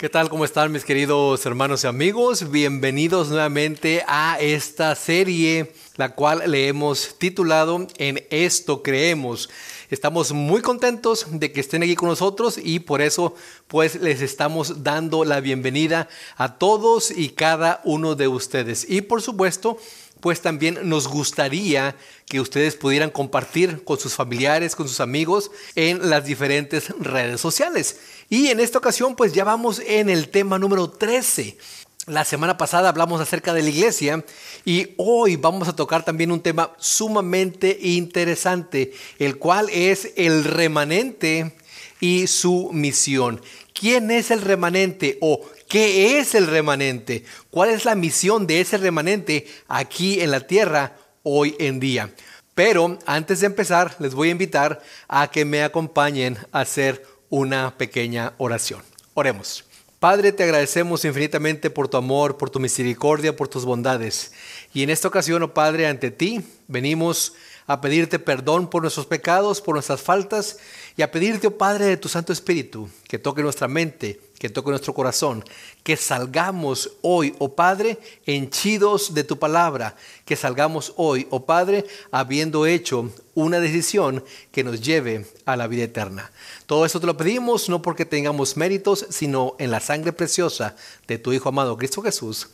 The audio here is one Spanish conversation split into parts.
¿Qué tal? ¿Cómo están mis queridos hermanos y amigos? Bienvenidos nuevamente a esta serie, la cual le hemos titulado En esto creemos. Estamos muy contentos de que estén aquí con nosotros y por eso pues les estamos dando la bienvenida a todos y cada uno de ustedes. Y por supuesto, pues también nos gustaría que ustedes pudieran compartir con sus familiares, con sus amigos en las diferentes redes sociales. Y en esta ocasión pues ya vamos en el tema número 13. La semana pasada hablamos acerca de la iglesia y hoy vamos a tocar también un tema sumamente interesante, el cual es el remanente y su misión. ¿Quién es el remanente o qué es el remanente? ¿Cuál es la misión de ese remanente aquí en la tierra hoy en día? Pero antes de empezar, les voy a invitar a que me acompañen a hacer una pequeña oración. Oremos. Padre, te agradecemos infinitamente por tu amor, por tu misericordia, por tus bondades. Y en esta ocasión, oh Padre, ante ti venimos a pedirte perdón por nuestros pecados, por nuestras faltas y a pedirte, oh Padre, de tu Santo Espíritu, que toque nuestra mente, que toque nuestro corazón, que salgamos hoy, oh Padre, henchidos de tu palabra, que salgamos hoy, oh Padre, habiendo hecho una decisión que nos lleve a la vida eterna. Todo eso te lo pedimos no porque tengamos méritos, sino en la sangre preciosa de tu Hijo amado Cristo Jesús.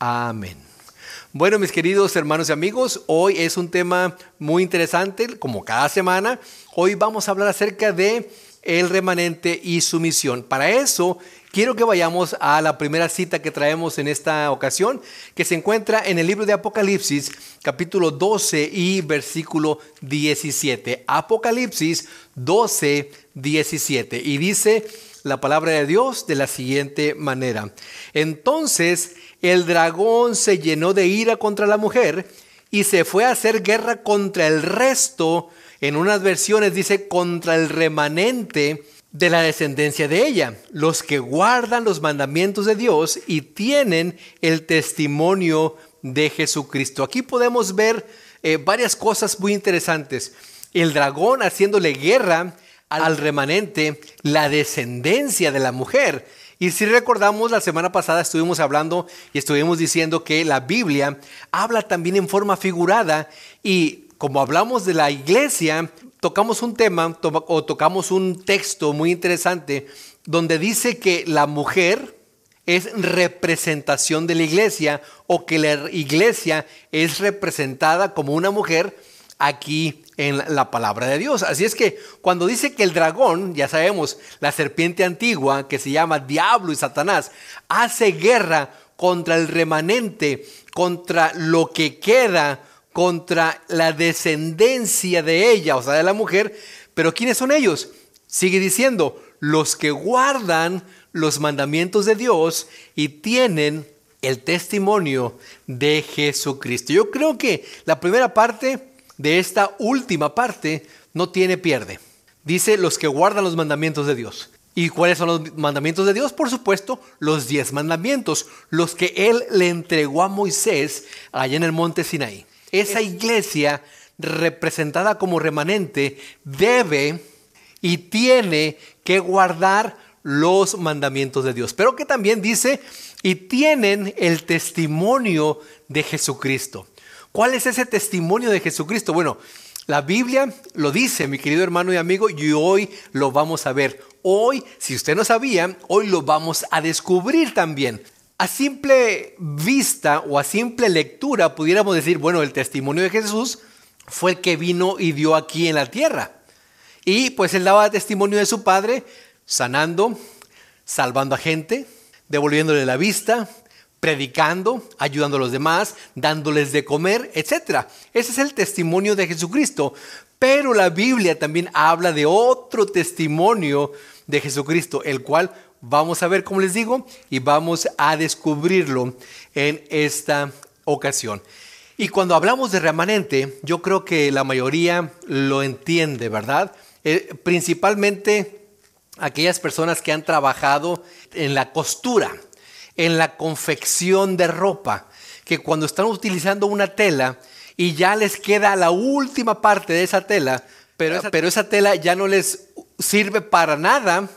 Amén. Bueno, mis queridos hermanos y amigos, hoy es un tema muy interesante, como cada semana. Hoy vamos a hablar acerca de el remanente y su misión. Para eso, quiero que vayamos a la primera cita que traemos en esta ocasión, que se encuentra en el libro de Apocalipsis, capítulo 12 y versículo 17. Apocalipsis 12, 17. Y dice la palabra de Dios de la siguiente manera. Entonces el dragón se llenó de ira contra la mujer y se fue a hacer guerra contra el resto. En unas versiones dice contra el remanente de la descendencia de ella, los que guardan los mandamientos de Dios y tienen el testimonio de Jesucristo. Aquí podemos ver eh, varias cosas muy interesantes. El dragón haciéndole guerra al remanente, la descendencia de la mujer. Y si recordamos, la semana pasada estuvimos hablando y estuvimos diciendo que la Biblia habla también en forma figurada y como hablamos de la iglesia, tocamos un tema o tocamos un texto muy interesante donde dice que la mujer es representación de la iglesia o que la iglesia es representada como una mujer aquí en la palabra de Dios. Así es que cuando dice que el dragón, ya sabemos, la serpiente antigua que se llama Diablo y Satanás, hace guerra contra el remanente, contra lo que queda, contra la descendencia de ella, o sea, de la mujer. Pero ¿quiénes son ellos? Sigue diciendo, los que guardan los mandamientos de Dios y tienen el testimonio de Jesucristo. Yo creo que la primera parte de esta última parte no tiene pierde. Dice los que guardan los mandamientos de Dios. ¿Y cuáles son los mandamientos de Dios? Por supuesto, los diez mandamientos, los que Él le entregó a Moisés allá en el monte Sinaí. Esa iglesia representada como remanente debe y tiene que guardar los mandamientos de Dios. Pero que también dice, y tienen el testimonio de Jesucristo. ¿Cuál es ese testimonio de Jesucristo? Bueno, la Biblia lo dice, mi querido hermano y amigo, y hoy lo vamos a ver. Hoy, si usted no sabía, hoy lo vamos a descubrir también. A simple vista o a simple lectura pudiéramos decir, bueno, el testimonio de Jesús fue el que vino y dio aquí en la tierra. Y pues él daba testimonio de su Padre, sanando, salvando a gente, devolviéndole la vista, predicando, ayudando a los demás, dándoles de comer, etc. Ese es el testimonio de Jesucristo. Pero la Biblia también habla de otro testimonio de Jesucristo, el cual vamos a ver, como les digo, y vamos a descubrirlo en esta ocasión. Y cuando hablamos de remanente, yo creo que la mayoría lo entiende, ¿verdad? Eh, principalmente aquellas personas que han trabajado en la costura en la confección de ropa, que cuando están utilizando una tela y ya les queda la última parte de esa tela, pero esa, pero esa tela ya no les sirve para nada,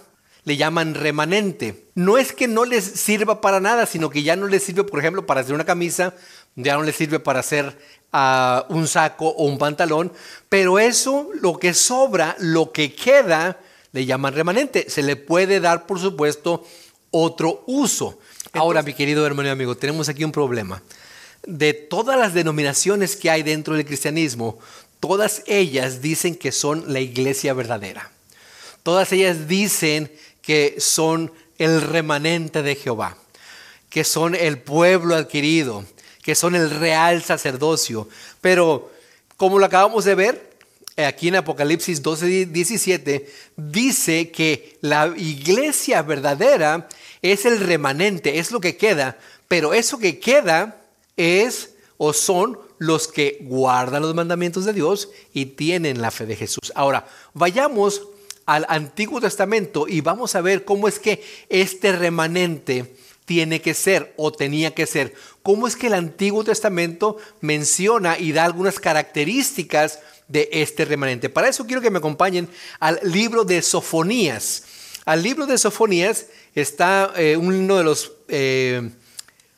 le llaman remanente. No es que no les sirva para nada, sino que ya no les sirve, por ejemplo, para hacer una camisa, ya no les sirve para hacer ah, un saco o un pantalón, pero eso, lo que sobra, lo que queda, le llaman remanente. Se le puede dar, por supuesto, otro uso. Ahora, mi querido hermano y amigo, tenemos aquí un problema. De todas las denominaciones que hay dentro del cristianismo, todas ellas dicen que son la iglesia verdadera. Todas ellas dicen que son el remanente de Jehová, que son el pueblo adquirido, que son el real sacerdocio. Pero, como lo acabamos de ver, aquí en Apocalipsis 12, 17, dice que la iglesia verdadera es el remanente, es lo que queda, pero eso que queda es o son los que guardan los mandamientos de Dios y tienen la fe de Jesús. Ahora, vayamos al Antiguo Testamento y vamos a ver cómo es que este remanente tiene que ser o tenía que ser. ¿Cómo es que el Antiguo Testamento menciona y da algunas características de este remanente? Para eso quiero que me acompañen al libro de Sofonías. Al libro de Sofonías está eh, uno de los eh,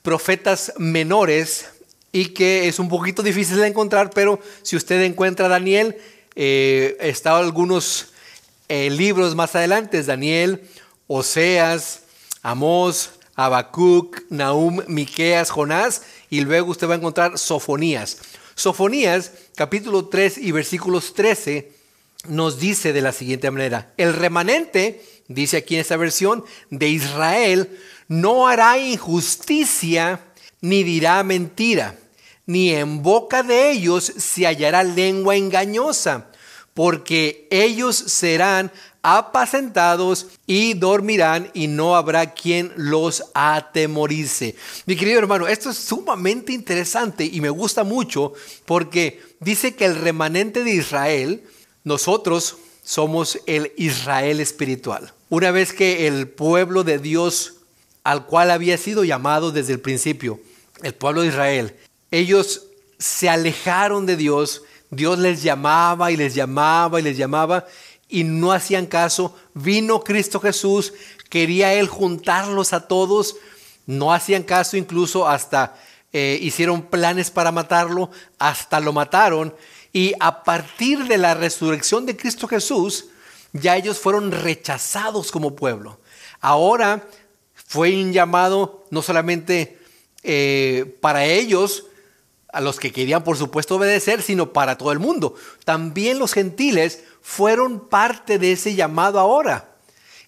profetas menores y que es un poquito difícil de encontrar, pero si usted encuentra a Daniel, eh, está algunos eh, libros más adelante, Daniel, Oseas, Amós, Habacuc, Nahum, Miqueas, Jonás, y luego usted va a encontrar Sofonías. Sofonías, capítulo 3 y versículos 13, nos dice de la siguiente manera, el remanente, dice aquí en esta versión, de Israel, no hará injusticia ni dirá mentira, ni en boca de ellos se hallará lengua engañosa porque ellos serán apacentados y dormirán y no habrá quien los atemorice. Mi querido hermano, esto es sumamente interesante y me gusta mucho porque dice que el remanente de Israel, nosotros somos el Israel espiritual. Una vez que el pueblo de Dios al cual había sido llamado desde el principio, el pueblo de Israel, ellos se alejaron de Dios, Dios les llamaba y les llamaba y les llamaba y no hacían caso. Vino Cristo Jesús, quería Él juntarlos a todos, no hacían caso incluso hasta eh, hicieron planes para matarlo, hasta lo mataron. Y a partir de la resurrección de Cristo Jesús, ya ellos fueron rechazados como pueblo. Ahora fue un llamado no solamente eh, para ellos, a los que querían por supuesto obedecer, sino para todo el mundo. También los gentiles fueron parte de ese llamado ahora.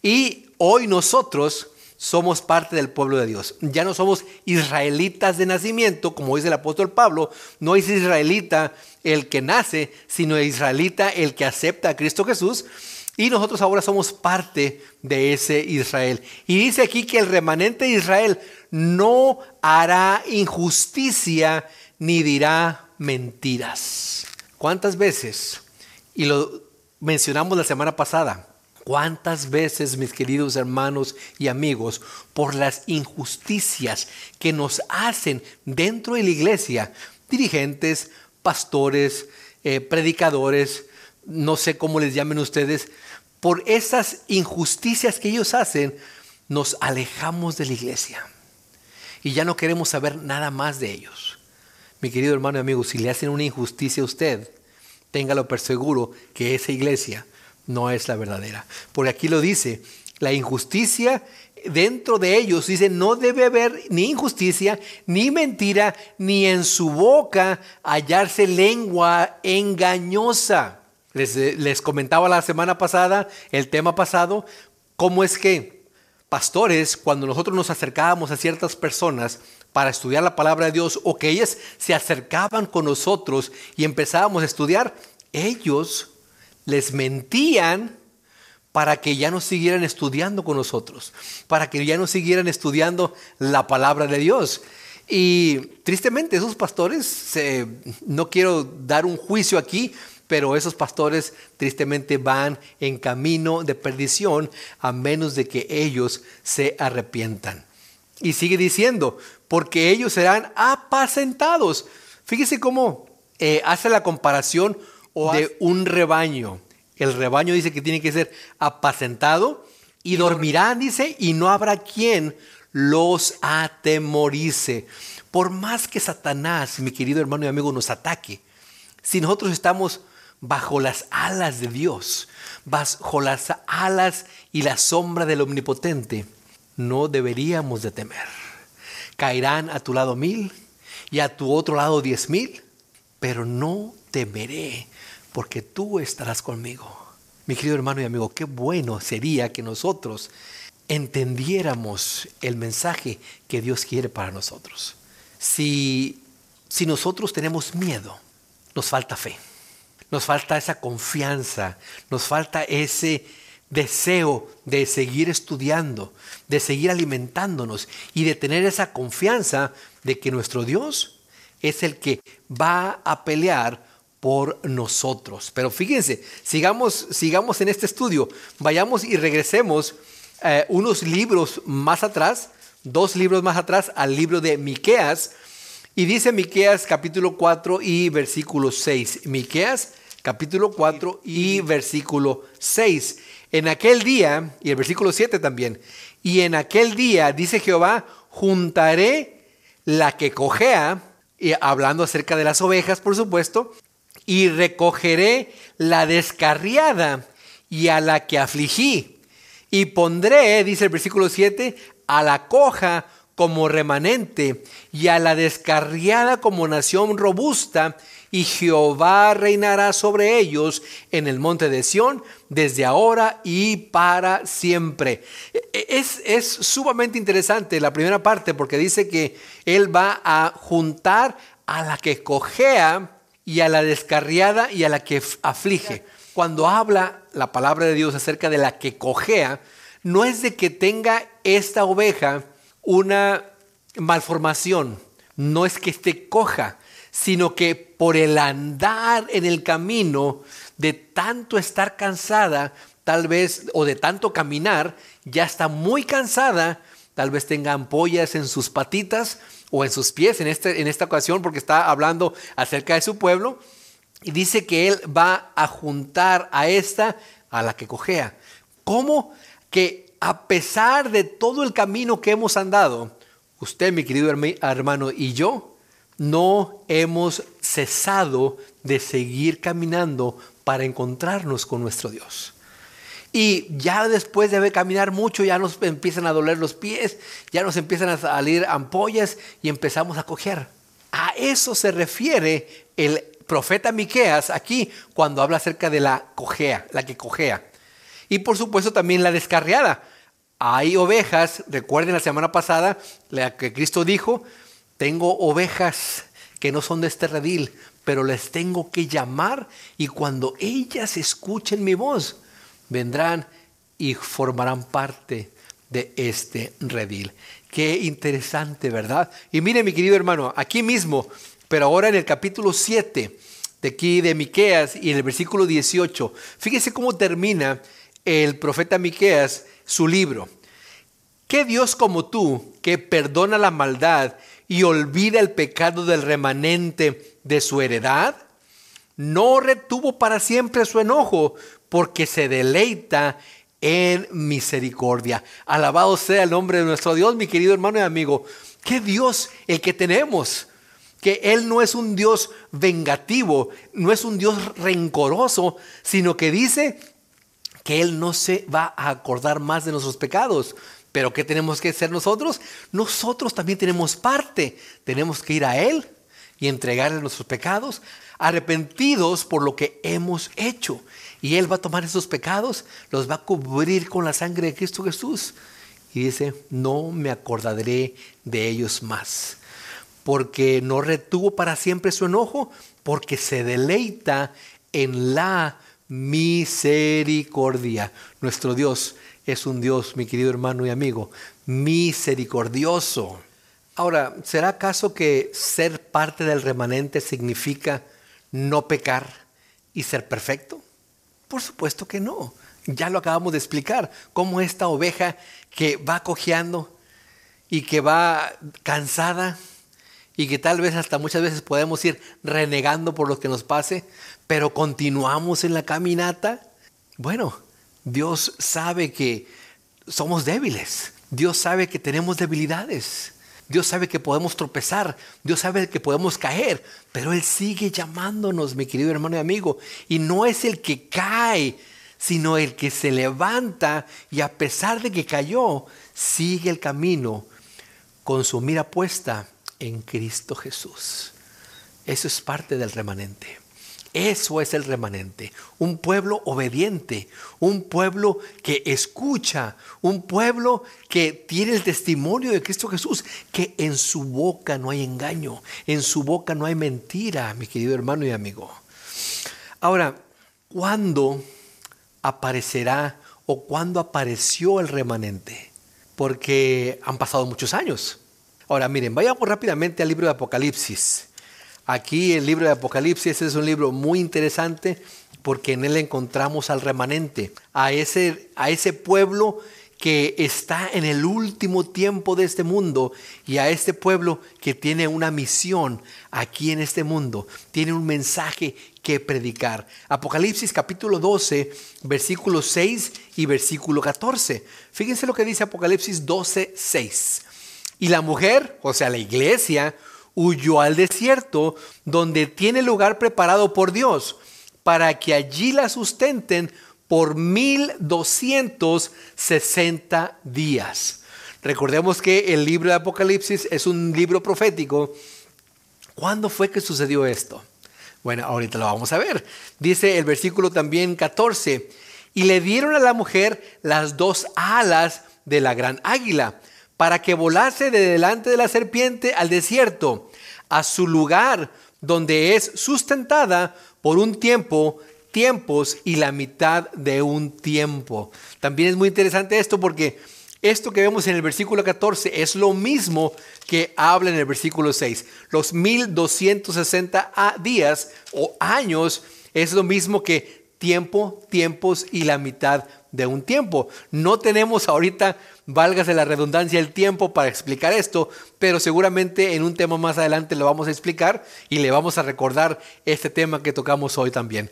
Y hoy nosotros somos parte del pueblo de Dios. Ya no somos israelitas de nacimiento, como dice el apóstol Pablo, no es israelita el que nace, sino israelita el que acepta a Cristo Jesús. Y nosotros ahora somos parte de ese Israel. Y dice aquí que el remanente de Israel no hará injusticia ni dirá mentiras. ¿Cuántas veces? Y lo mencionamos la semana pasada. ¿Cuántas veces, mis queridos hermanos y amigos, por las injusticias que nos hacen dentro de la iglesia, dirigentes, pastores, eh, predicadores, no sé cómo les llamen ustedes, por esas injusticias que ellos hacen, nos alejamos de la iglesia y ya no queremos saber nada más de ellos. Mi querido hermano y amigo, si le hacen una injusticia a usted, téngalo por seguro que esa iglesia no es la verdadera. Porque aquí lo dice, la injusticia dentro de ellos, dice, no debe haber ni injusticia, ni mentira, ni en su boca hallarse lengua engañosa. Les, les comentaba la semana pasada, el tema pasado, cómo es que pastores, cuando nosotros nos acercábamos a ciertas personas, para estudiar la palabra de Dios o que ellas se acercaban con nosotros y empezábamos a estudiar, ellos les mentían para que ya no siguieran estudiando con nosotros, para que ya no siguieran estudiando la palabra de Dios. Y tristemente esos pastores, no quiero dar un juicio aquí, pero esos pastores tristemente van en camino de perdición a menos de que ellos se arrepientan. Y sigue diciendo, porque ellos serán apacentados. Fíjese cómo eh, hace la comparación de un rebaño. El rebaño dice que tiene que ser apacentado Y dormirán, dice, y no habrá quien los atemorice. Por más que Satanás, mi querido hermano y amigo, nos ataque, si nosotros estamos bajo las alas de Dios, bajo las alas y la sombra del Omnipotente, no deberíamos de temer. Caerán a tu lado mil y a tu otro lado diez mil, pero no temeré porque tú estarás conmigo. Mi querido hermano y amigo, qué bueno sería que nosotros entendiéramos el mensaje que Dios quiere para nosotros. Si, si nosotros tenemos miedo, nos falta fe, nos falta esa confianza, nos falta ese deseo de seguir estudiando, de seguir alimentándonos y de tener esa confianza de que nuestro Dios es el que va a pelear por nosotros. Pero fíjense, sigamos, sigamos en este estudio, vayamos y regresemos eh, unos libros más atrás, dos libros más atrás, al libro de Miqueas. Y dice Miqueas capítulo 4 y versículo 6. Miqueas capítulo 4 y versículo 6. En aquel día, y el versículo 7 también, y en aquel día, dice Jehová, juntaré la que cojea, y hablando acerca de las ovejas, por supuesto, y recogeré la descarriada y a la que afligí. Y pondré, dice el versículo 7, a la coja como remanente y a la descarriada como nación robusta, y Jehová reinará sobre ellos en el monte de Sión desde ahora y para siempre. E, es, es sumamente interesante la primera parte porque dice que Él va a juntar a la que cojea y a la descarriada y a la que aflige. Cuando habla la palabra de Dios acerca de la que cojea, no es de que tenga esta oveja una malformación, no es que esté coja, sino que por el andar en el camino, de tanto estar cansada, tal vez, o de tanto caminar, ya está muy cansada, tal vez tenga ampollas en sus patitas, o en sus pies en, este, en esta ocasión porque está hablando acerca de su pueblo. Y dice que él va a juntar a esta a la que cojea. ¿Cómo? Que a pesar de todo el camino que hemos andado, usted, mi querido hermano, y yo, no hemos cesado de seguir caminando para encontrarnos con nuestro Dios. Y ya después de caminar mucho, ya nos empiezan a doler los pies, ya nos empiezan a salir ampollas y empezamos a coger. A eso se refiere el profeta Miqueas aquí cuando habla acerca de la cojea, la que cojea. Y por supuesto también la descarriada. Hay ovejas, recuerden la semana pasada, la que Cristo dijo, tengo ovejas que no son de este redil, pero les tengo que llamar y cuando ellas escuchen mi voz, vendrán y formarán parte de este redil. Qué interesante, ¿verdad? Y mire, mi querido hermano, aquí mismo, pero ahora en el capítulo 7 de aquí de Miqueas y en el versículo 18, fíjese cómo termina el profeta Miqueas su libro. ¿Qué Dios como tú que perdona la maldad y olvida el pecado del remanente de su heredad? No retuvo para siempre su enojo, porque se deleita en misericordia. Alabado sea el nombre de nuestro Dios, mi querido hermano y amigo. ¿Qué Dios el que tenemos? Que Él no es un Dios vengativo, no es un Dios rencoroso, sino que dice que Él no se va a acordar más de nuestros pecados. Pero ¿qué tenemos que hacer nosotros? Nosotros también tenemos parte. Tenemos que ir a Él y entregarle nuestros pecados, arrepentidos por lo que hemos hecho. Y Él va a tomar esos pecados, los va a cubrir con la sangre de Cristo Jesús. Y dice, no me acordaré de ellos más. Porque no retuvo para siempre su enojo, porque se deleita en la misericordia. Nuestro Dios es un Dios, mi querido hermano y amigo, misericordioso. Ahora, ¿será acaso que ser parte del remanente significa no pecar y ser perfecto? Por supuesto que no. Ya lo acabamos de explicar, cómo esta oveja que va cojeando y que va cansada y que tal vez hasta muchas veces podemos ir renegando por lo que nos pase, pero continuamos en la caminata. Bueno, Dios sabe que somos débiles. Dios sabe que tenemos debilidades. Dios sabe que podemos tropezar, Dios sabe que podemos caer, pero Él sigue llamándonos, mi querido hermano y amigo. Y no es el que cae, sino el que se levanta y a pesar de que cayó, sigue el camino con su mira puesta en Cristo Jesús. Eso es parte del remanente. Eso es el remanente. Un pueblo obediente, un pueblo que escucha, un pueblo que tiene el testimonio de Cristo Jesús, que en su boca no hay engaño, en su boca no hay mentira, mi querido hermano y amigo. Ahora, ¿cuándo aparecerá o cuándo apareció el remanente? Porque han pasado muchos años. Ahora, miren, vayamos rápidamente al libro de Apocalipsis. Aquí el libro de Apocalipsis es un libro muy interesante porque en él encontramos al remanente, a ese, a ese pueblo que está en el último tiempo de este mundo y a este pueblo que tiene una misión aquí en este mundo, tiene un mensaje que predicar. Apocalipsis capítulo 12, versículo 6 y versículo 14. Fíjense lo que dice Apocalipsis 12, 6. Y la mujer, o sea, la iglesia, huyó al desierto, donde tiene lugar preparado por Dios, para que allí la sustenten por 1260 días. Recordemos que el libro de Apocalipsis es un libro profético. ¿Cuándo fue que sucedió esto? Bueno, ahorita lo vamos a ver. Dice el versículo también 14, y le dieron a la mujer las dos alas de la gran águila para que volase de delante de la serpiente al desierto, a su lugar donde es sustentada por un tiempo, tiempos y la mitad de un tiempo. También es muy interesante esto porque esto que vemos en el versículo 14 es lo mismo que habla en el versículo 6. Los 1260 días o años es lo mismo que tiempo, tiempos y la mitad de un tiempo. No tenemos ahorita, válgase la redundancia, el tiempo para explicar esto, pero seguramente en un tema más adelante lo vamos a explicar y le vamos a recordar este tema que tocamos hoy también.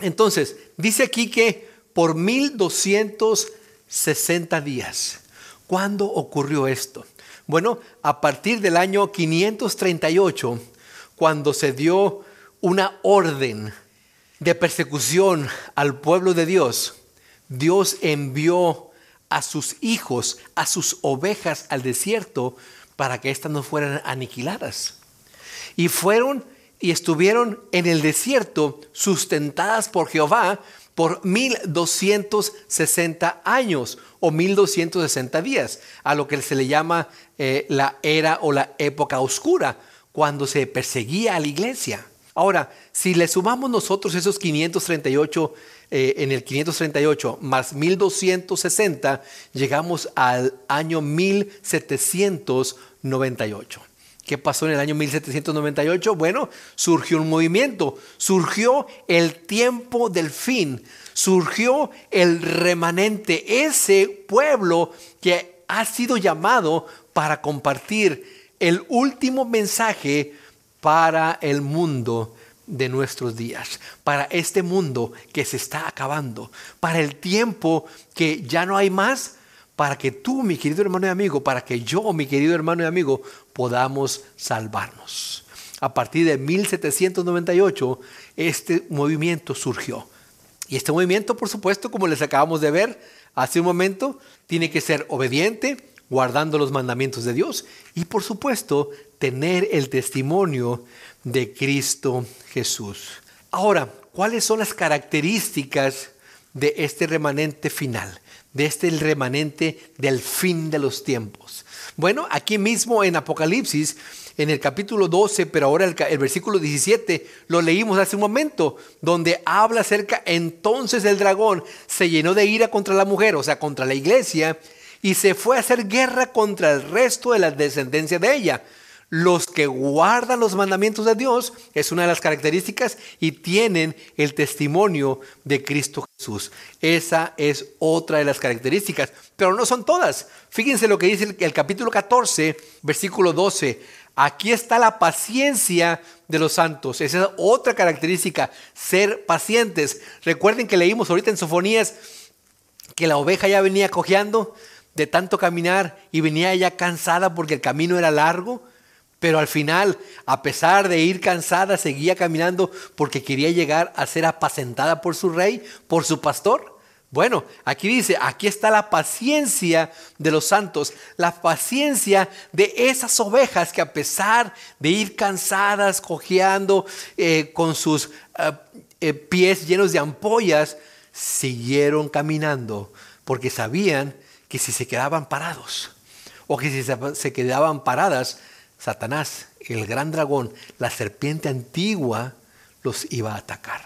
Entonces, dice aquí que por 1260 días, ¿cuándo ocurrió esto? Bueno, a partir del año 538, cuando se dio una orden de persecución al pueblo de Dios, Dios envió a sus hijos, a sus ovejas al desierto para que éstas no fueran aniquiladas. Y fueron y estuvieron en el desierto sustentadas por Jehová por 1260 años o 1260 días, a lo que se le llama eh, la era o la época oscura, cuando se perseguía a la iglesia. Ahora, si le sumamos nosotros esos 538 eh, en el 538 más 1260, llegamos al año 1798. ¿Qué pasó en el año 1798? Bueno, surgió un movimiento, surgió el tiempo del fin, surgió el remanente, ese pueblo que ha sido llamado para compartir el último mensaje para el mundo de nuestros días, para este mundo que se está acabando, para el tiempo que ya no hay más, para que tú, mi querido hermano y amigo, para que yo, mi querido hermano y amigo, podamos salvarnos. A partir de 1798, este movimiento surgió. Y este movimiento, por supuesto, como les acabamos de ver hace un momento, tiene que ser obediente, guardando los mandamientos de Dios y, por supuesto, tener el testimonio de Cristo Jesús. Ahora, ¿cuáles son las características de este remanente final? De este remanente del fin de los tiempos. Bueno, aquí mismo en Apocalipsis, en el capítulo 12, pero ahora el, el, versículo 17, lo leímos hace un momento, donde habla acerca, entonces el dragón se llenó de ira contra la mujer, o sea, contra la iglesia, y se fue a hacer guerra contra el resto de la descendencia de ella los que guardan los mandamientos de Dios es una de las características y tienen el testimonio de Cristo Jesús. Esa es otra de las características, pero no son todas. Fíjense lo que dice el, capítulo 14, versículo 12. Aquí está la paciencia de los santos. Esa es otra característica, ser pacientes. Recuerden que leímos ahorita en Sofonías que la oveja ya venía cojeando de tanto caminar y venía ya cansada porque el camino era largo, pero al final, a pesar de ir cansada, seguía caminando porque quería llegar a ser apacentada por su rey, por su pastor. Bueno, aquí dice, aquí está la paciencia de los santos, la paciencia de esas ovejas que a pesar de ir cansadas, cojeando, eh, con sus eh, eh, pies llenos de ampollas, siguieron caminando porque sabían que si se quedaban parados o que si se quedaban paradas, Satanás, el gran dragón, la serpiente antigua, los iba a atacar,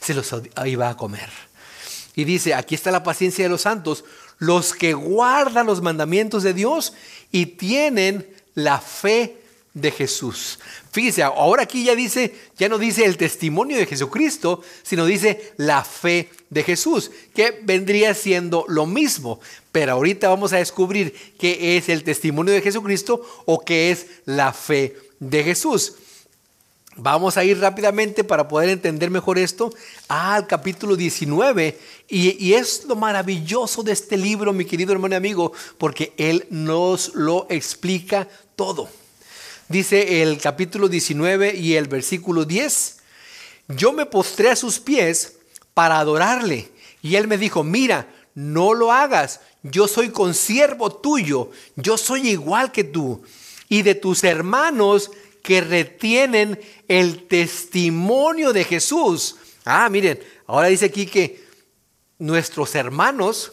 se los iba a comer. Y dice, aquí está la paciencia de los santos, los que guardan los mandamientos de Dios y tienen la fe de Jesús. Fíjese, ahora aquí ya dice, ya no dice el testimonio de Jesucristo, sino dice la fe de Jesús, que vendría siendo lo mismo. Pero ahorita vamos a descubrir qué es el testimonio de Jesucristo o qué es la fe de Jesús. Vamos a ir rápidamente para poder entender mejor esto al capítulo 19. Y, es lo maravilloso de este libro, mi querido hermano y amigo, porque él nos lo explica todo. Dice el capítulo 19 y el versículo 10, yo me postré a sus pies para adorarle. Y él me dijo, mira, no lo hagas, yo soy consiervo tuyo, yo soy igual que tú. Y de tus hermanos que retienen el testimonio de Jesús. Ah, miren, ahora dice aquí que nuestros hermanos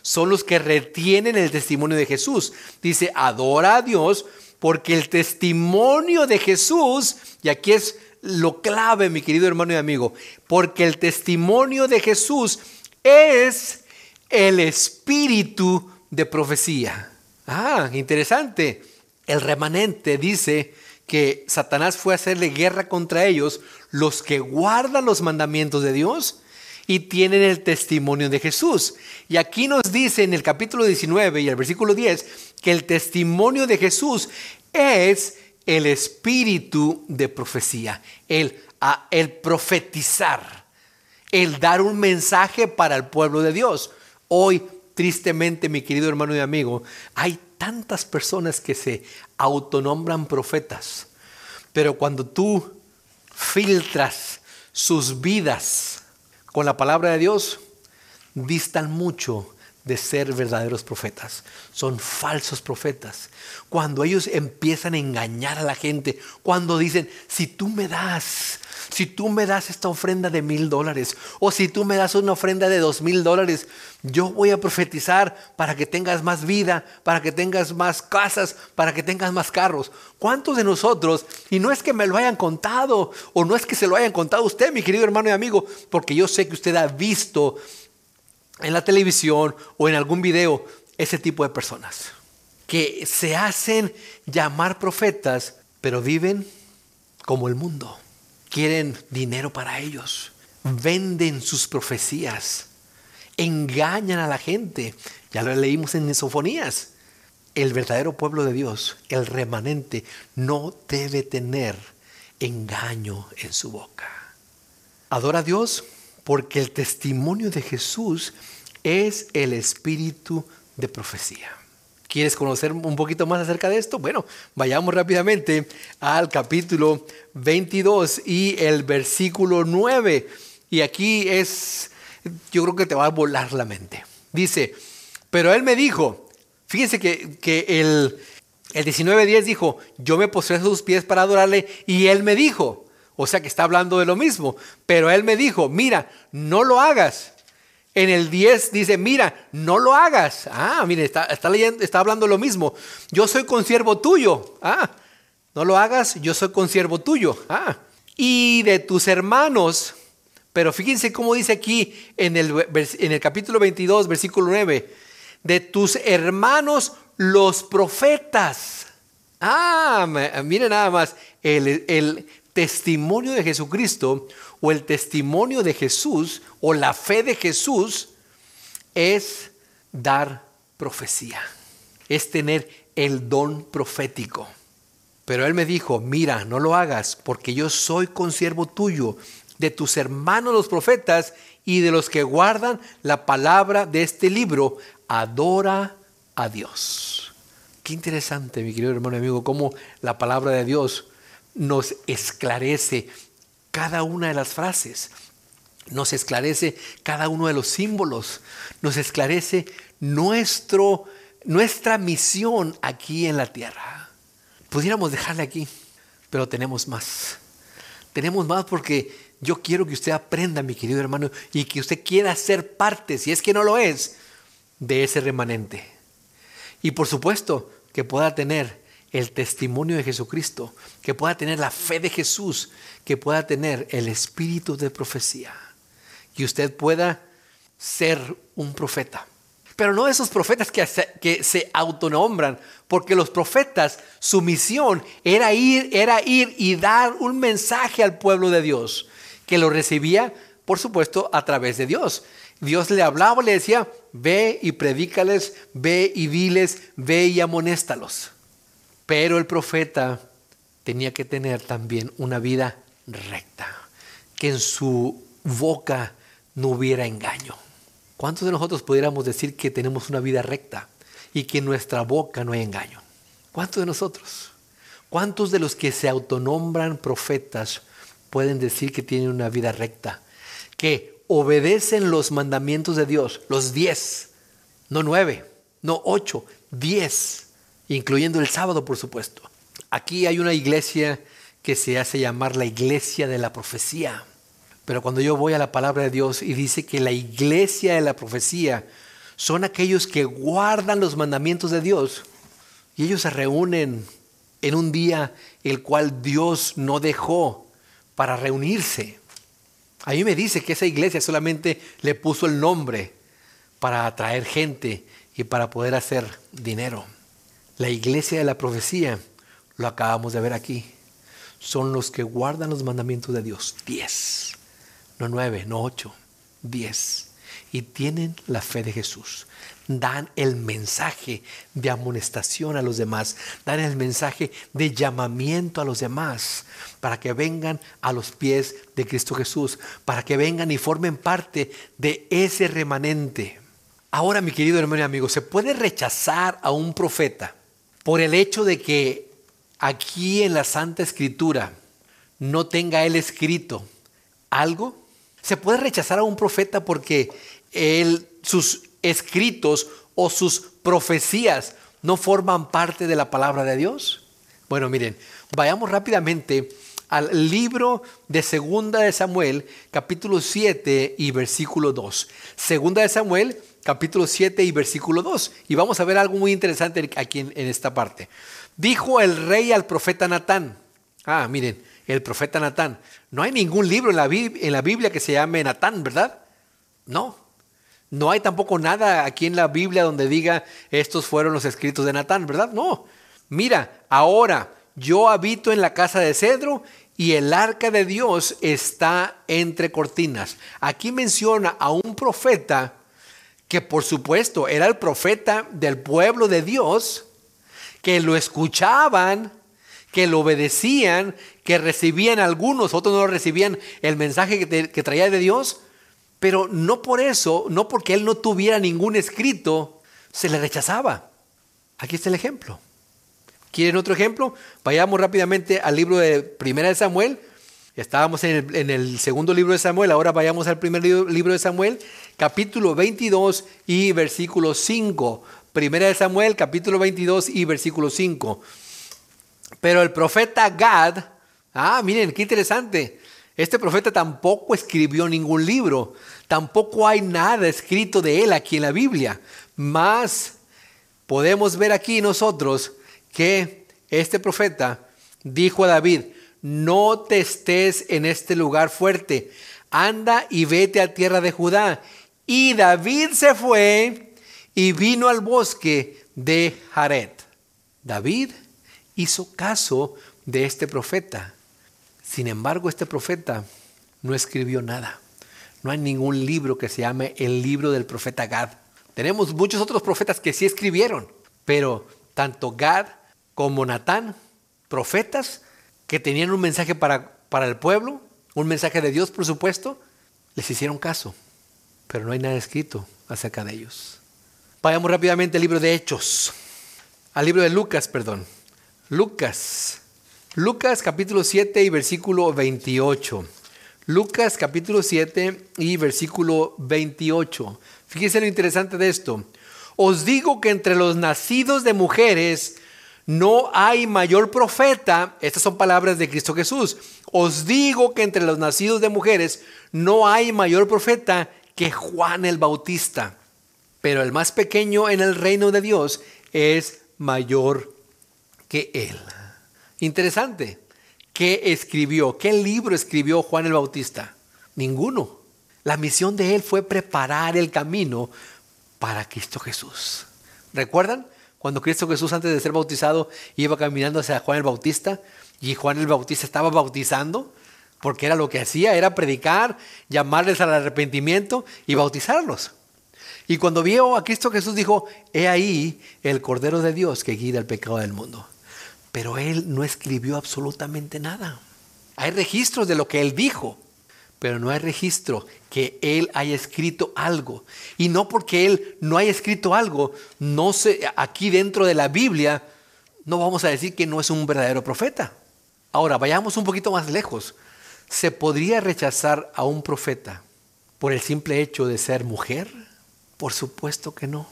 son los que retienen el testimonio de Jesús. Dice, adora a Dios porque el testimonio de Jesús, y aquí es lo clave, mi querido hermano y amigo, porque el testimonio de Jesús es el espíritu de profecía. Ah, interesante. El remanente dice que Satanás fue a hacerle guerra contra ellos, los que guardan los mandamientos de Dios y tienen el testimonio de Jesús. Y aquí nos dice en el capítulo 19 y el versículo 10 que el testimonio de Jesús es el espíritu de profecía, el, el profetizar, el dar un mensaje para el pueblo de Dios. Hoy, tristemente, mi querido hermano y amigo, hay tantas personas que se autonombran profetas, pero cuando tú filtras sus vidas con la palabra de Dios, distan mucho de ser verdaderos profetas. Son falsos profetas. Cuando ellos empiezan a engañar a la gente, cuando dicen, si tú me das, si tú me das esta ofrenda de mil dólares, o si tú me das una ofrenda de dos mil dólares, yo voy a profetizar para que tengas más vida, para que tengas más casas, para que tengas más carros. ¿Cuántos de nosotros, y no es que me lo hayan contado, o no es que se lo hayan contado usted, mi querido hermano y amigo, porque yo sé que usted ha visto en la televisión o en algún video ese tipo de personas que se hacen llamar profetas, pero viven como el mundo. Quieren dinero para ellos, venden sus profecías, engañan a la gente. Ya lo leímos en Sofonías. El verdadero pueblo de Dios, el remanente, no debe tener engaño en su boca. Adora a Dios porque el testimonio de Jesús es el espíritu de profecía. ¿Quieres conocer un poquito más acerca de esto? Bueno, vayamos rápidamente al capítulo 22 y el versículo 9. Y aquí es, yo creo que te va a volar la mente. Dice, pero él me dijo, fíjense que, que el, el 19.10 dijo, yo me postré a sus pies para adorarle y él me dijo, o sea que está hablando de lo mismo. Pero él me dijo, mira, no lo hagas. En el 10 dice, mira, no lo hagas. Ah, mire, está, está leyendo, está hablando lo mismo. Yo soy consiervo tuyo. Ah, no lo hagas, yo soy consiervo tuyo. Ah, y de tus hermanos. Pero fíjense cómo dice aquí en el, en el capítulo 22, versículo 9. De tus hermanos los profetas. Ah, mire nada más. El, el, testimonio de Jesucristo o el testimonio de Jesús o la fe de Jesús es dar profecía, es tener el don profético. Pero él me dijo, mira, no lo hagas, porque yo soy consiervo tuyo de tus hermanos los profetas y de los que guardan la palabra de este libro, adora a Dios. Qué interesante, mi querido hermano y amigo, cómo la palabra de Dios nos esclarece cada una de las frases, nos esclarece cada uno de los símbolos, nos esclarece nuestro, nuestra misión aquí en la tierra. Pudiéramos dejarle aquí, pero tenemos más. Tenemos más porque yo quiero que usted aprenda, mi querido hermano, y que usted quiera ser parte, si es que no lo es, de ese remanente. Y por supuesto, que pueda tener el testimonio de Jesucristo, que pueda tener la fe de Jesús, que pueda tener el espíritu de profecía, que usted pueda ser un profeta. Pero no esos profetas que se, autonombran, porque los profetas, su misión era ir, era ir y dar un mensaje al pueblo de Dios, que lo recibía, por supuesto, a través de Dios. Dios le hablaba, le decía, ve y predícales, ve y diles, ve y amonéstalos. Pero el profeta tenía que tener también una vida recta, que en su boca no hubiera engaño. ¿Cuántos de nosotros pudiéramos decir que tenemos una vida recta y que en nuestra boca no hay engaño? ¿Cuántos de nosotros? ¿Cuántos de los que se autonombran profetas pueden decir que tienen una vida recta? Que obedecen los mandamientos de Dios, los diez, no nueve, no ocho, diez, incluyendo el sábado, por supuesto. Aquí hay una iglesia que se hace llamar la iglesia de la profecía. Pero cuando yo voy a la palabra de Dios y dice que la iglesia de la profecía son aquellos que guardan los mandamientos de Dios y ellos se reúnen en un día el cual Dios no dejó para reunirse. A mí me dice que esa iglesia solamente le puso el nombre para atraer gente y para poder hacer dinero. La iglesia de la profecía, lo acabamos de ver aquí, son los que guardan los mandamientos de Dios. Diez no nueve, no ocho, diez. Y tienen la fe de Jesús. Dan el mensaje de amonestación a los demás. Dan el mensaje de llamamiento a los demás. Para que vengan a los pies de Cristo Jesús. Para que vengan y formen parte de ese remanente. Ahora, mi querido hermano y amigo, ¿se puede rechazar a un profeta por el hecho de que aquí en la Santa Escritura no tenga él escrito algo? Se puede rechazar a un profeta porque sus escritos o sus profecías no forman parte de la palabra de Dios. Bueno, miren, vayamos rápidamente al libro de Segunda de Samuel, capítulo 7 y versículo 2. Segunda de Samuel, capítulo 7 y versículo 2. Y vamos a ver algo muy interesante aquí en, esta parte. Dijo el rey al profeta Natán. Ah, miren, el profeta Natán. No hay ningún libro en la, en la Biblia que se llame Natán, ¿verdad? No. No hay tampoco nada aquí en la Biblia donde diga estos fueron los escritos de Natán, ¿verdad? No. Mira, ahora yo habito en la casa de cedro y el arca de Dios está entre cortinas. Aquí menciona a un profeta que por supuesto era el profeta del pueblo de Dios, que lo escuchaban, que lo obedecían, que recibían algunos, otros no recibían el mensaje que, traía de Dios, pero no por eso, no porque él no tuviera ningún escrito, se le rechazaba. Aquí está el ejemplo. ¿Quieren otro ejemplo? Vayamos rápidamente al libro de Primera de Samuel. Estábamos en el, segundo libro de Samuel, ahora vayamos al primer libro de Samuel, capítulo 22 y versículo 5. Primera de Samuel, capítulo 22 y versículo 5. Pero el profeta Gad, ah, miren, qué interesante. Este profeta tampoco escribió ningún libro, tampoco hay nada escrito de él aquí en la Biblia. Más podemos ver aquí nosotros que este profeta dijo a David, no te estés en este lugar fuerte, anda y vete a tierra de Judá. Y David se fue y vino al bosque de Jared. David hizo caso de este profeta. Sin embargo, este profeta no escribió nada. No hay ningún libro que se llame el libro del profeta Gad. Tenemos muchos otros profetas que sí escribieron, pero tanto Gad como Natán, profetas que tenían un mensaje para, para el pueblo, un mensaje de Dios, por supuesto, les hicieron caso, pero no hay nada escrito acerca de ellos. Vayamos rápidamente al libro de Hechos, al libro de Lucas, perdón. Lucas, Lucas capítulo 7 y versículo 28. Lucas capítulo 7 y versículo 28. Fíjese lo interesante de esto. Os digo que entre los nacidos de mujeres no hay mayor profeta. Estas son palabras de Cristo Jesús. Os digo que entre los nacidos de mujeres no hay mayor profeta que Juan el Bautista. Pero el más pequeño en el reino de Dios es mayor que él. Interesante. ¿Qué escribió? ¿Qué libro escribió Juan el Bautista? Ninguno. La misión de él fue preparar el camino para Cristo Jesús. ¿Recuerdan? Cuando Cristo Jesús antes de ser bautizado iba caminando hacia Juan el Bautista y Juan el Bautista estaba bautizando, porque era lo que hacía, era predicar, llamarles al arrepentimiento y bautizarlos. Y cuando vio a Cristo Jesús dijo, he ahí el Cordero de Dios que quita el pecado del mundo. Pero él no escribió absolutamente nada. Hay registros de lo que él dijo, pero no hay registro que él haya escrito algo. Y no porque él no haya escrito algo, no se, aquí dentro de la Biblia, no vamos a decir que no es un verdadero profeta. Ahora, vayamos un poquito más lejos. ¿Se podría rechazar a un profeta por el simple hecho de ser mujer? Por supuesto que no.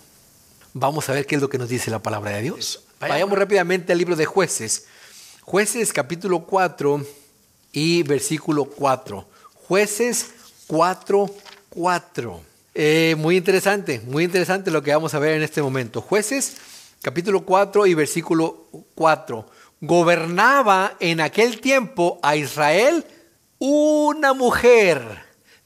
Vamos a ver qué es lo que nos dice la palabra de Dios. Vayamos rápidamente al libro de jueces. Jueces capítulo 4 y versículo 4. Jueces 4, 4. Eh, muy interesante, muy interesante lo que vamos a ver en este momento. Jueces capítulo 4 y versículo 4. Gobernaba en aquel tiempo a Israel una mujer,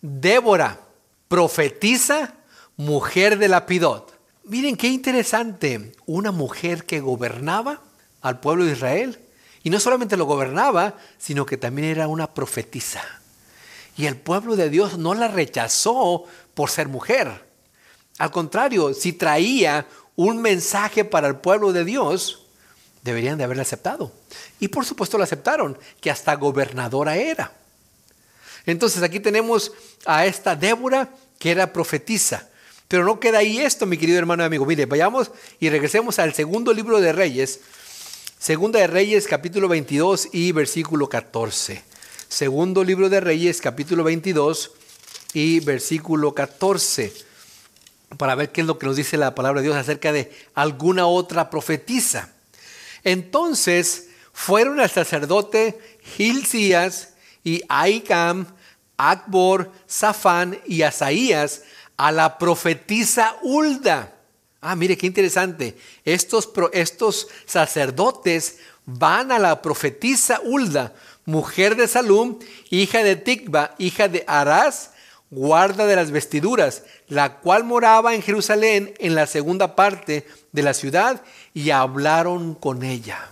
Débora, profetisa, mujer de Lapidot. Miren qué interesante, una mujer que gobernaba al pueblo de Israel. Y no solamente lo gobernaba, sino que también era una profetisa. Y el pueblo de Dios no la rechazó por ser mujer. Al contrario, si traía un mensaje para el pueblo de Dios, deberían de haberla aceptado. Y por supuesto la aceptaron, que hasta gobernadora era. Entonces aquí tenemos a esta Débora que era profetisa. Pero no queda ahí esto, mi querido hermano y amigo. Mire, vayamos y regresemos al segundo libro de Reyes. Segunda de Reyes, capítulo 22 y versículo 14. Segundo libro de Reyes, capítulo 22 y versículo 14. Para ver qué es lo que nos dice la palabra de Dios acerca de alguna otra profetisa. Entonces fueron al sacerdote Gilcías y Aicam, Akbor, Safán y Asaías a la profetisa Ulda. Ah, mire qué interesante. Estos, estos sacerdotes van a la profetisa Ulda, mujer de Salum, hija de Tikba, hija de Arás, guarda de las vestiduras, la cual moraba en Jerusalén en la segunda parte de la ciudad, y hablaron con ella.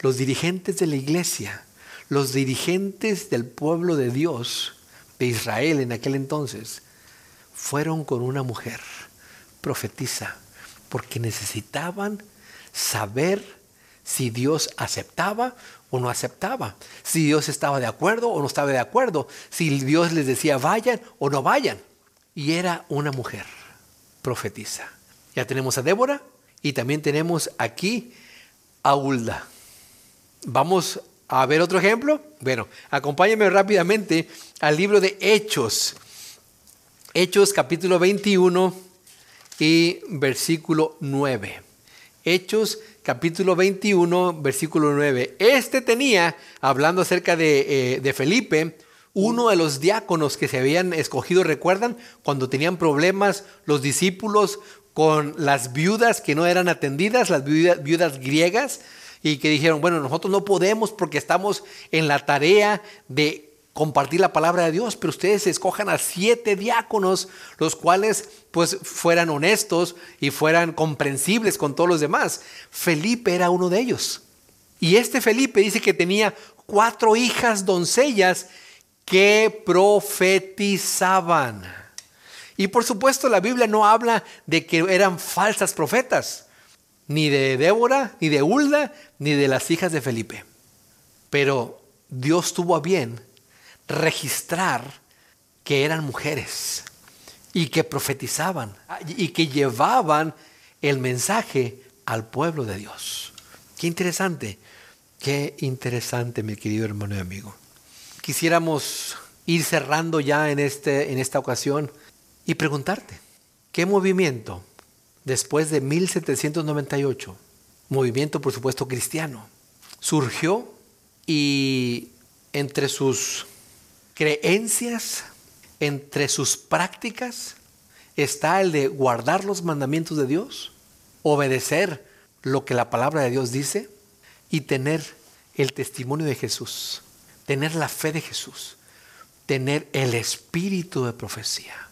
Los dirigentes de la iglesia, los dirigentes del pueblo de Dios, de Israel en aquel entonces, fueron con una mujer profetisa porque necesitaban saber si Dios aceptaba o no aceptaba, si Dios estaba de acuerdo o no estaba de acuerdo, si Dios les decía vayan o no vayan. Y era una mujer profetisa. Ya tenemos a Débora y también tenemos aquí a Hulda. Vamos a ver otro ejemplo. Bueno, acompáñenme rápidamente al libro de Hechos. Hechos capítulo 21 y versículo 9. Hechos capítulo 21, versículo 9. Este tenía, hablando acerca de, eh, de, Felipe, uno de los diáconos que se habían escogido, recuerdan, cuando tenían problemas los discípulos con las viudas que no eran atendidas, las viudas, viudas griegas, y que dijeron, bueno, nosotros no podemos porque estamos en la tarea de compartir la palabra de Dios, pero ustedes escojan a siete diáconos, los cuales pues fueran honestos y fueran comprensibles con todos los demás. Felipe era uno de ellos. Y este Felipe dice que tenía cuatro hijas doncellas que profetizaban. Y por supuesto la Biblia no habla de que eran falsas profetas, ni de Débora, ni de Hulda, ni de las hijas de Felipe. Pero Dios tuvo a bien registrar que eran mujeres y que profetizaban y que llevaban el mensaje al pueblo de Dios. Qué interesante, qué interesante, mi querido hermano y amigo. Quisiéramos ir cerrando ya en, este, en esta ocasión y preguntarte, ¿qué movimiento después de 1798, movimiento por supuesto cristiano, surgió y entre sus creencias, entre sus prácticas, está el de guardar los mandamientos de Dios, obedecer lo que la palabra de Dios dice y tener el testimonio de Jesús, tener la fe de Jesús, tener el espíritu de profecía.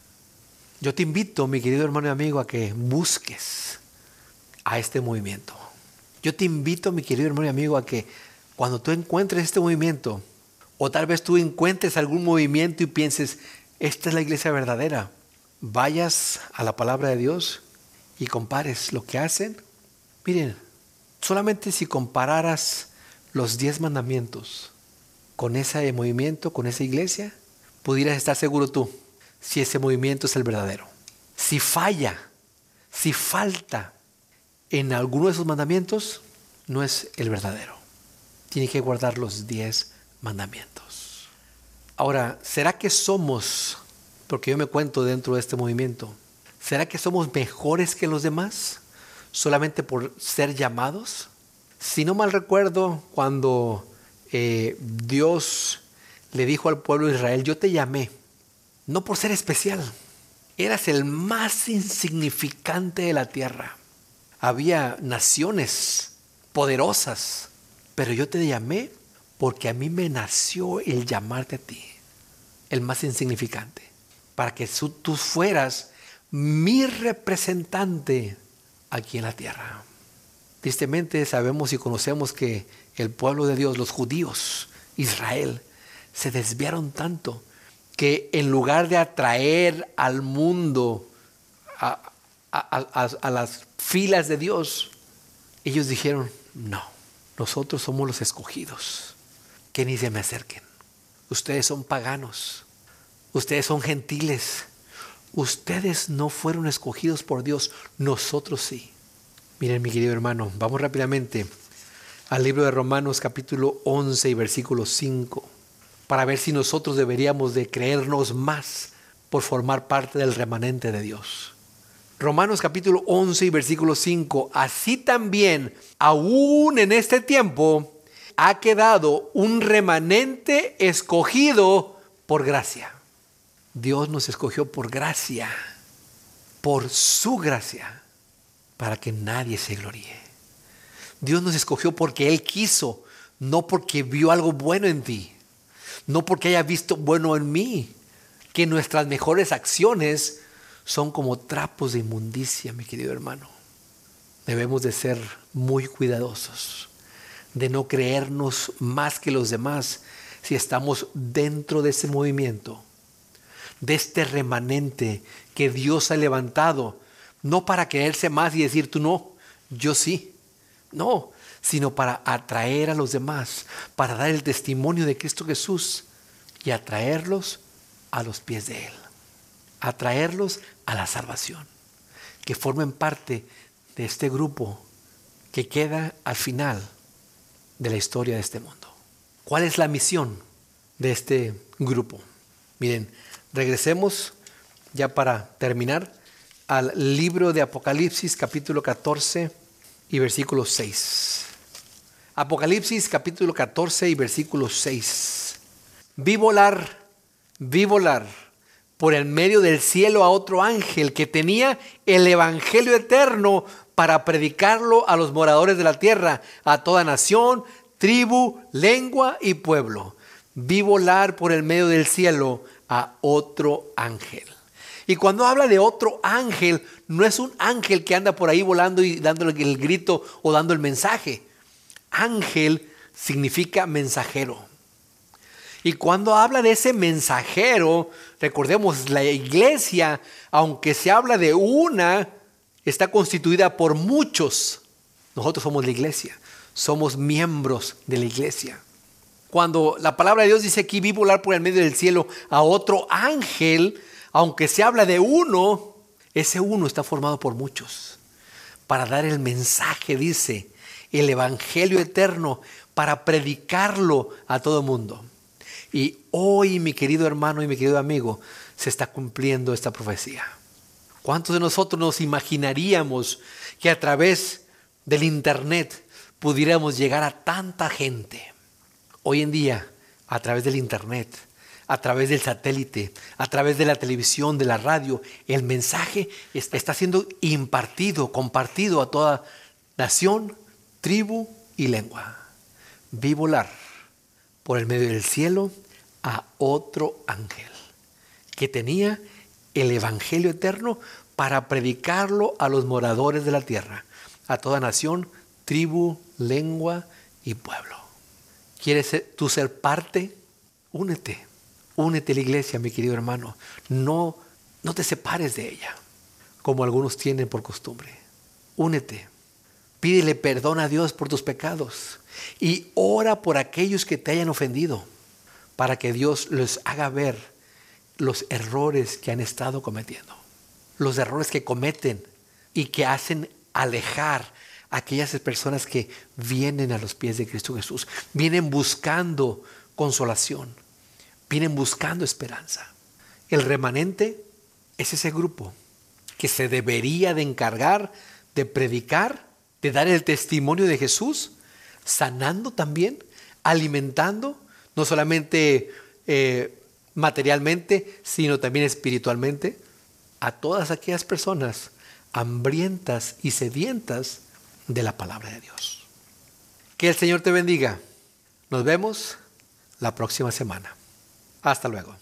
Yo te invito, mi querido hermano y amigo, a que busques a este movimiento. Yo te invito, mi querido hermano y amigo, a que cuando tú encuentres este movimiento, o tal vez tú encuentres algún movimiento y pienses, esta es la iglesia verdadera, vayas a la palabra de Dios y compares lo que hacen. Miren, solamente si compararas los diez mandamientos con ese movimiento, con esa iglesia, pudieras estar seguro tú si ese movimiento es el verdadero. Si falla, si falta en alguno de esos mandamientos, no es el verdadero. Tiene que guardar los diez mandamientos. Ahora, ¿será que somos porque yo me cuento dentro de este movimiento. ¿Será que somos mejores que los demás solamente por ser llamados? Si no mal recuerdo, cuando eh, Dios le dijo al pueblo de Israel, yo te llamé, no por ser especial, eras el más insignificante de la tierra. Había naciones poderosas, pero yo te llamé porque a mí me nació el llamarte a ti, el más insignificante para que tú fueras mi representante aquí en la tierra. Tristemente sabemos y conocemos que el pueblo de Dios, los judíos, Israel, se desviaron tanto que en lugar de atraer al mundo a, las filas de Dios, ellos dijeron, no, nosotros somos los escogidos, que ni se me acerquen. Ustedes son paganos, Ustedes son gentiles. Ustedes no fueron escogidos por Dios, nosotros sí. Miren mi querido hermano, vamos rápidamente al libro de Romanos capítulo 11 y versículo 5, para ver si nosotros deberíamos de creernos más por formar parte del remanente de Dios. Romanos capítulo 11 y versículo 5, así también, aún en este tiempo, ha quedado un remanente escogido por gracia. Dios nos escogió por gracia, por su gracia, para que nadie se gloríe. Dios nos escogió porque Él quiso, no porque vio algo bueno en ti, no porque haya visto bueno en mí, que nuestras mejores acciones son como trapos de inmundicia, mi querido hermano. Debemos de ser muy cuidadosos, de no creernos más que los demás si estamos dentro de ese movimiento de este remanente que Dios ha levantado, no para creerse más y decir tú no, yo sí, no, sino para atraer a los demás, para dar el testimonio de Cristo Jesús y atraerlos a los pies de Él, atraerlos a la salvación, que formen parte de este grupo que queda al final de la historia de este mundo. ¿Cuál es la misión de este grupo? Miren, Regresemos ya para terminar al libro de Apocalipsis capítulo 14 y versículo 6. Apocalipsis capítulo 14 y versículo 6. Vi volar, vi volar por el medio del cielo a otro ángel que tenía el Evangelio eterno para predicarlo a los moradores de la tierra, a toda nación, tribu, lengua y pueblo. Vi volar por el medio del cielo a otro ángel. Y cuando habla de otro ángel, no es un ángel que anda por ahí volando y dándole el grito o dando el mensaje. Ángel significa mensajero. Y cuando habla de ese mensajero, recordemos, la iglesia, aunque se habla de una, está constituida por muchos. Nosotros somos la iglesia, somos miembros de la iglesia. Cuando la palabra de Dios dice aquí, vi volar por el medio del cielo a otro ángel, aunque se habla de uno, ese uno está formado por muchos. Para dar el mensaje, dice, el Evangelio eterno, para predicarlo a todo mundo. Y hoy, mi querido hermano y mi querido amigo, se está cumpliendo esta profecía. ¿Cuántos de nosotros nos imaginaríamos que a través del Internet pudiéramos llegar a tanta gente? Hoy en día, a través del Internet, a través del satélite, a través de la televisión, de la radio, el mensaje está siendo impartido, compartido a toda nación, tribu y lengua. Vi volar por el medio del cielo a otro ángel que tenía el Evangelio eterno para predicarlo a los moradores de la tierra, a toda nación, tribu, lengua y pueblo. ¿Quieres tú ser parte? Únete. Únete a la iglesia, mi querido hermano. No, no te separes de ella, como algunos tienen por costumbre. Únete. Pídele perdón a Dios por tus pecados y ora por aquellos que te hayan ofendido, para que Dios les haga ver los errores que han estado cometiendo, los errores que cometen y que hacen alejar aquellas personas que vienen a los pies de Cristo Jesús, vienen buscando consolación, vienen buscando esperanza. El remanente es ese grupo que se debería de encargar de predicar, de dar el testimonio de Jesús, sanando también, alimentando, no solamente eh, materialmente, sino también espiritualmente, a todas aquellas personas hambrientas y sedientas de la palabra de Dios. Que el Señor te bendiga. Nos vemos la próxima semana. Hasta luego.